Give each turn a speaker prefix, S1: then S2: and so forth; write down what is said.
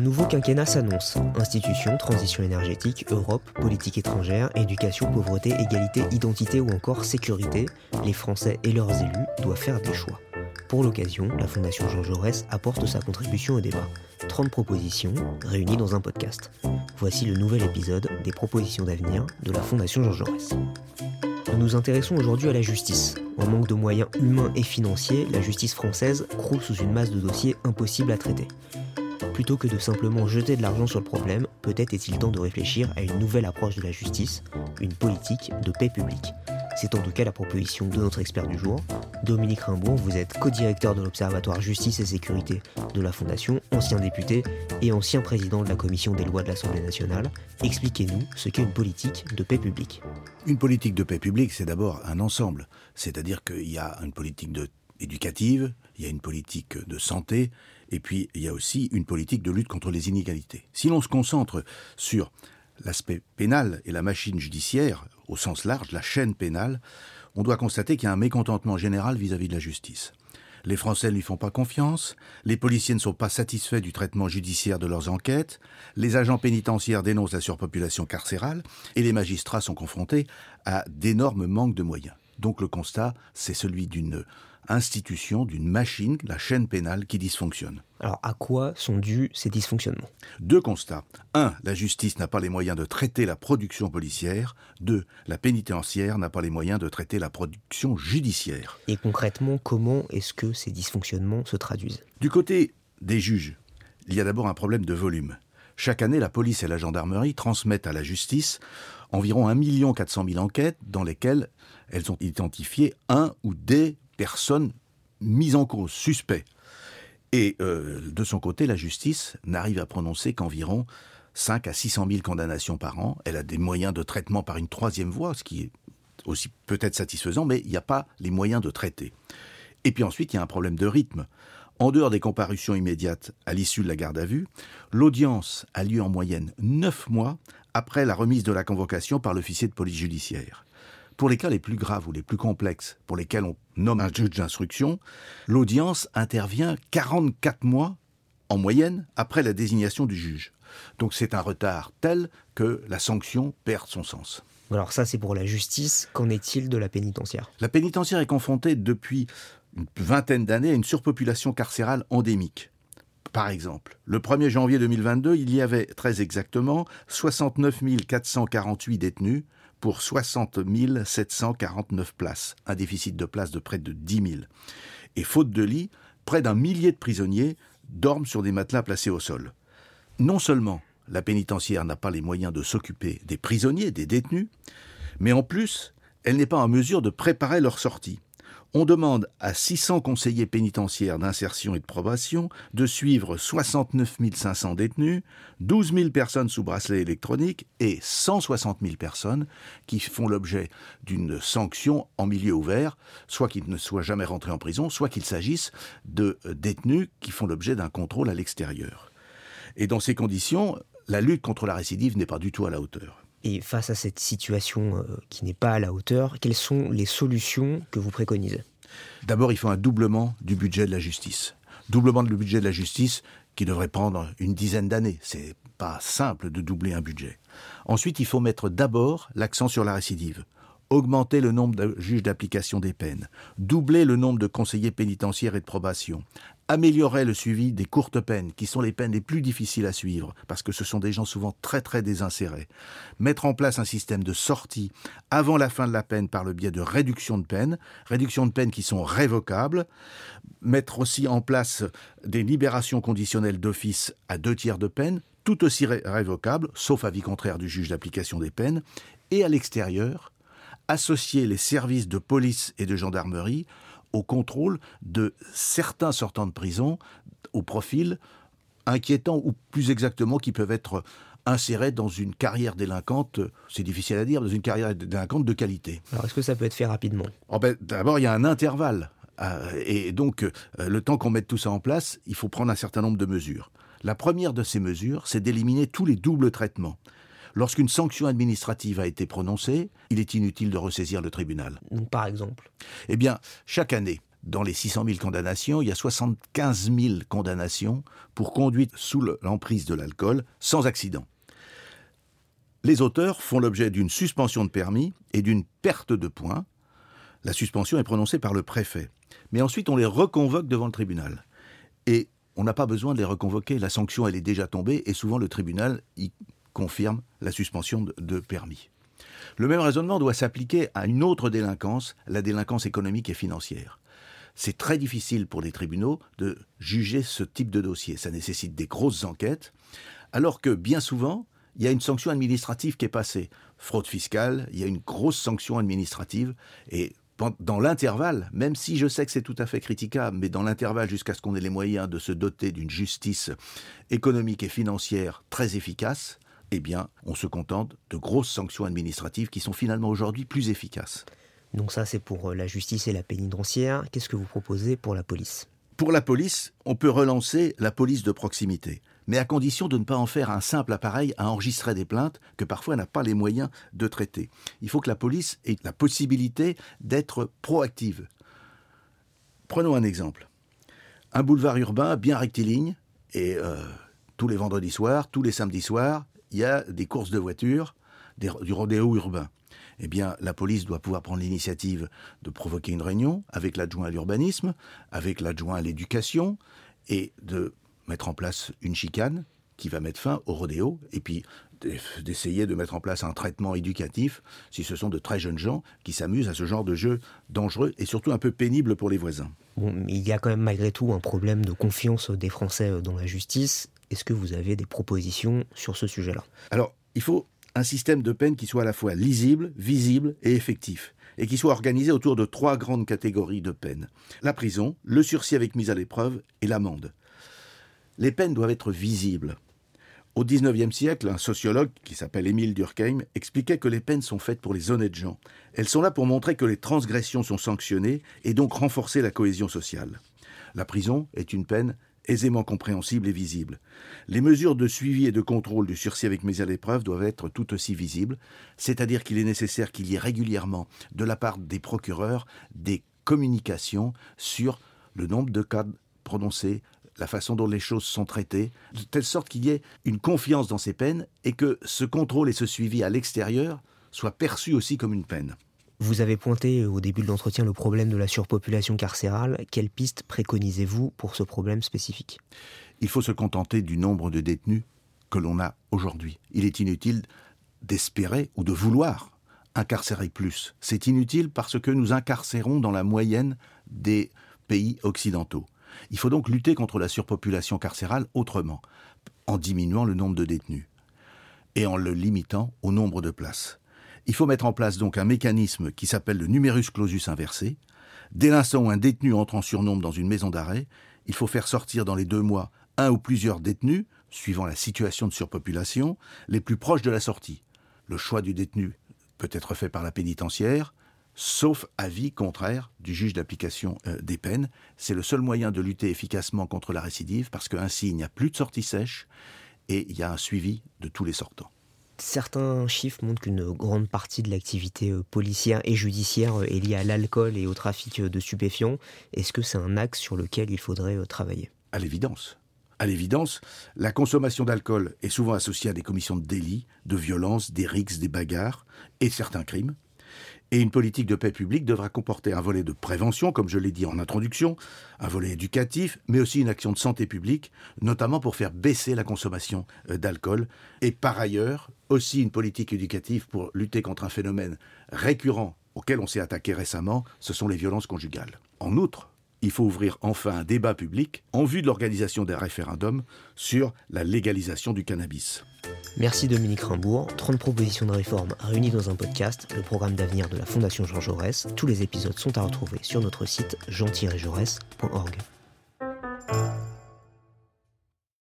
S1: Un nouveau quinquennat s'annonce. Institutions, transition énergétique, Europe, politique étrangère, éducation, pauvreté, égalité, identité ou encore sécurité, les Français et leurs élus doivent faire des choix. Pour l'occasion, la Fondation Jean Jaurès apporte sa contribution au débat. 30 propositions réunies dans un podcast. Voici le nouvel épisode des propositions d'avenir de la Fondation Jean Jaurès. Nous nous intéressons aujourd'hui à la justice. En manque de moyens humains et financiers, la justice française croule sous une masse de dossiers impossibles à traiter. Plutôt que de simplement jeter de l'argent sur le problème, peut-être est-il temps de réfléchir à une nouvelle approche de la justice, une politique de paix publique. C'est en tout cas la proposition de notre expert du jour. Dominique Rimbourg, vous êtes co-directeur de l'Observatoire Justice et Sécurité de la Fondation, ancien député et ancien président de la Commission des lois de l'Assemblée nationale. Expliquez-nous ce qu'est une politique de paix publique.
S2: Une politique de paix publique, c'est d'abord un ensemble. C'est-à-dire qu'il y a une politique éducative, il y a une politique de santé, et puis il y a aussi une politique de lutte contre les inégalités. Si l'on se concentre sur l'aspect pénal et la machine judiciaire, au sens large, la chaîne pénale, on doit constater qu'il y a un mécontentement général vis-à-vis de la justice. Les Français ne lui font pas confiance, les policiers ne sont pas satisfaits du traitement judiciaire de leurs enquêtes, les agents pénitentiaires dénoncent la surpopulation carcérale, et les magistrats sont confrontés à d'énormes manques de moyens. Donc le constat, c'est celui d'une institution, d'une machine, la chaîne pénale, qui dysfonctionne.
S1: Alors à quoi sont dus ces dysfonctionnements?
S2: Deux constats. Un, la justice n'a pas les moyens de traiter la production policière. Deux, la pénitentiaire n'a pas les moyens de traiter la production judiciaire.
S1: Et concrètement, comment est-ce que ces dysfonctionnements se traduisent?
S2: Du côté des juges, il y a d'abord un problème de volume. Chaque année, la police et la gendarmerie transmettent à la justice environ 1 400 000 enquêtes dans lesquelles elles ont identifié un ou des personnes mises en cause, suspects. Et euh, de son côté, la justice n'arrive à prononcer qu'environ 5 à 600 000 condamnations par an. Elle a des moyens de traitement par une troisième voie, ce qui est aussi peut-être satisfaisant, mais il n'y a pas les moyens de traiter. Et puis ensuite, il y a un problème de rythme. En dehors des comparutions immédiates à l'issue de la garde à vue, l'audience a lieu en moyenne 9 mois après la remise de la convocation par l'officier de police judiciaire. Pour les cas les plus graves ou les plus complexes, pour lesquels on nomme un juge d'instruction, l'audience intervient 44 mois en moyenne après la désignation du juge. Donc c'est un retard tel que la sanction perd son sens.
S1: Alors ça c'est pour la justice, qu'en est-il de la pénitentiaire?
S2: La pénitentiaire est confrontée depuis une vingtaine d'années à une surpopulation carcérale endémique. Par exemple, le 1er janvier 2022, il y avait très exactement 69 448 détenus, pour 60 749 places, un déficit de places de près de 10 000. Et faute de lit, près d'un millier de prisonniers dorment sur des matelas placés au sol. Non seulement la pénitentiaire n'a pas les moyens de s'occuper des prisonniers, des détenus, mais en plus, elle n'est pas en mesure de préparer leur sortie on demande à 600 conseillers pénitentiaires d'insertion et de probation de suivre 69 500 détenus, 12 000 personnes sous bracelet électronique et 160 000 personnes qui font l'objet d'une sanction en milieu ouvert, soit qu'ils ne soient jamais rentrés en prison, soit qu'il s'agisse de détenus qui font l'objet d'un contrôle à l'extérieur. Et dans ces conditions, la lutte contre la récidive n'est pas du tout à la hauteur.
S1: Et face à cette situation euh, qui n'est pas à la hauteur, quelles sont les solutions que vous préconisez?
S2: D'abord, il faut un doublement du budget de la justice. Doublement du budget de la justice qui devrait prendre une dizaine d'années. C'est pas simple de doubler un budget. Ensuite, il faut mettre d'abord l'accent sur la récidive augmenter le nombre de juges d'application des peines, doubler le nombre de conseillers pénitentiaires et de probation, améliorer le suivi des courtes peines, qui sont les peines les plus difficiles à suivre, parce que ce sont des gens souvent très désinsérés, mettre en place un système de sortie avant la fin de la peine par le biais de réduction de peine, réduction de peines qui sont révocables, mettre aussi en place des libérations conditionnelles d'office à deux tiers de peine, tout aussi révocables, sauf avis contraire du juge d'application des peines, et à l'extérieur, associer les services de police et de gendarmerie au contrôle de certains sortants de prison au profil inquiétant ou plus exactement qui peuvent être insérés dans une carrière délinquante, c'est difficile à dire, dans une carrière délinquante de qualité.
S1: Alors est-ce que ça peut être fait rapidement?
S2: Oh ben, D'abord, il y a un intervalle. Euh, et donc, euh, le temps qu'on mette tout ça en place, il faut prendre un certain nombre de mesures. La première de ces mesures, c'est d'éliminer tous les doubles traitements. Lorsqu'une sanction administrative a été prononcée, il est inutile de ressaisir le tribunal.
S1: par exemple
S2: Eh bien, chaque année, dans les 600 000 condamnations, il y a 75 000 condamnations pour conduite sous l'emprise de l'alcool sans accident. Les auteurs font l'objet d'une suspension de permis et d'une perte de points. La suspension est prononcée par le préfet. Mais ensuite, on les reconvoque devant le tribunal. Et on n'a pas besoin de les reconvoquer. La sanction, elle est déjà tombée et souvent le tribunal y confirme la suspension de, permis. Le même raisonnement doit s'appliquer à une autre délinquance, la délinquance économique et financière. C'est très difficile pour les tribunaux de juger ce type de dossier. Ça nécessite des grosses enquêtes, alors que bien souvent, il y a une sanction administrative qui est passée. Fraude fiscale, il y a une grosse sanction administrative, et dans l'intervalle, même si je sais que c'est tout à fait critiquable, mais dans l'intervalle jusqu'à ce qu'on ait les moyens de se doter d'une justice économique et financière très efficace, eh bien, on se contente de grosses sanctions administratives qui sont finalement aujourd'hui plus efficaces.
S1: Donc ça, c'est pour euh, la justice et la pénitentiaire. Qu'est-ce que vous proposez pour la police?
S2: Pour la police, on peut relancer la police de proximité mais à condition de ne pas en faire un simple appareil à enregistrer des plaintes que parfois n'a pas les moyens de traiter. Il faut que la police ait la possibilité d'être proactive. Prenons un exemple. Un boulevard urbain bien rectiligne, et euh, tous les vendredis soirs, tous les samedis soirs, il y a des courses de voitures, du rodéo urbain. Eh bien, la police doit pouvoir prendre l'initiative de provoquer une réunion avec l'adjoint à l'urbanisme, avec l'adjoint à l'éducation, et de mettre en place une chicane qui va mettre fin au rodéo, et puis d'essayer de mettre en place un traitement éducatif si ce sont de très jeunes gens qui s'amusent à ce genre de jeu dangereux et surtout un peu pénible pour les voisins.
S1: Bon, il y a quand même malgré tout un problème de confiance des Français dans la justice. Est-ce que vous avez des propositions sur ce sujet-là?
S2: Alors, il faut un système de peine qui soit à la fois lisible, visible et effectif, et qui soit organisé autour de trois grandes catégories de peines. La prison, le sursis avec mise à l'épreuve et l'amende. Les peines doivent être visibles. Au XIXe siècle, un sociologue qui s'appelle Émile Durkheim expliquait que les peines sont faites pour les honnêtes gens. Elles sont là pour montrer que les transgressions sont sanctionnées et donc renforcer la cohésion sociale. La prison est une peine aisément compréhensible et visible. Les mesures de suivi et de contrôle du sursis avec mise à l'épreuve doivent être tout aussi visibles, c'est-à-dire qu'il est nécessaire qu'il y ait régulièrement, de la part des procureurs, des communications sur le nombre de cas prononcés, la façon dont les choses sont traitées, de telle sorte qu'il y ait une confiance dans ces peines et que ce contrôle et ce suivi à l'extérieur soient perçus aussi comme une peine.
S1: Vous avez pointé au début de l'entretien le problème de la surpopulation carcérale. Quelle piste préconisez-vous pour ce problème spécifique?
S2: Il faut se contenter du nombre de détenus que l'on a aujourd'hui. Il est inutile d'espérer ou de vouloir incarcérer plus. C'est inutile parce que nous incarcérons dans la moyenne des pays occidentaux. Il faut donc lutter contre la surpopulation carcérale autrement, en diminuant le nombre de détenus et en le limitant au nombre de places. Il faut mettre en place donc un mécanisme qui s'appelle le numerus clausus inversé. Dès l'instant où un détenu entre en surnombre dans une maison d'arrêt, il faut faire sortir dans les deux mois un ou plusieurs détenus, suivant la situation de surpopulation, les plus proches de la sortie. Le choix du détenu peut être fait par la pénitentiaire, sauf avis contraire du juge d'application euh, des peines. C'est le seul moyen de lutter efficacement contre la récidive parce qu'ainsi il n'y a plus de sortie sèche et il y a un suivi de tous les sortants.
S1: Certains chiffres montrent qu'une grande partie de l'activité euh, policière et judiciaire euh, est liée à l'alcool et au trafic de stupéfiants. Est-ce que c'est un axe sur lequel il faudrait travailler?
S2: À l'évidence. À l'évidence, la consommation d'alcool est souvent associée à des commissions de délits, de violences, des rixes, des bagarres et certains crimes. Et une politique de paix publique devra comporter un volet de prévention, comme je l'ai dit en introduction, un volet éducatif, mais aussi une action de santé publique, notamment pour faire baisser la consommation euh, d'alcool. Et par ailleurs, aussi une politique éducative pour lutter contre un phénomène récurrent auquel on s'est attaqué récemment, ce sont les violences conjugales. En outre, il faut ouvrir enfin un débat public en vue de l'organisation d'un référendum sur la légalisation du cannabis.
S1: Merci Dominique Rimbourg. 30 propositions de réforme réunies dans un podcast, le programme d'avenir de la Fondation Jean Jaurès. Tous les épisodes sont à retrouver sur notre site jean-jaurès.org.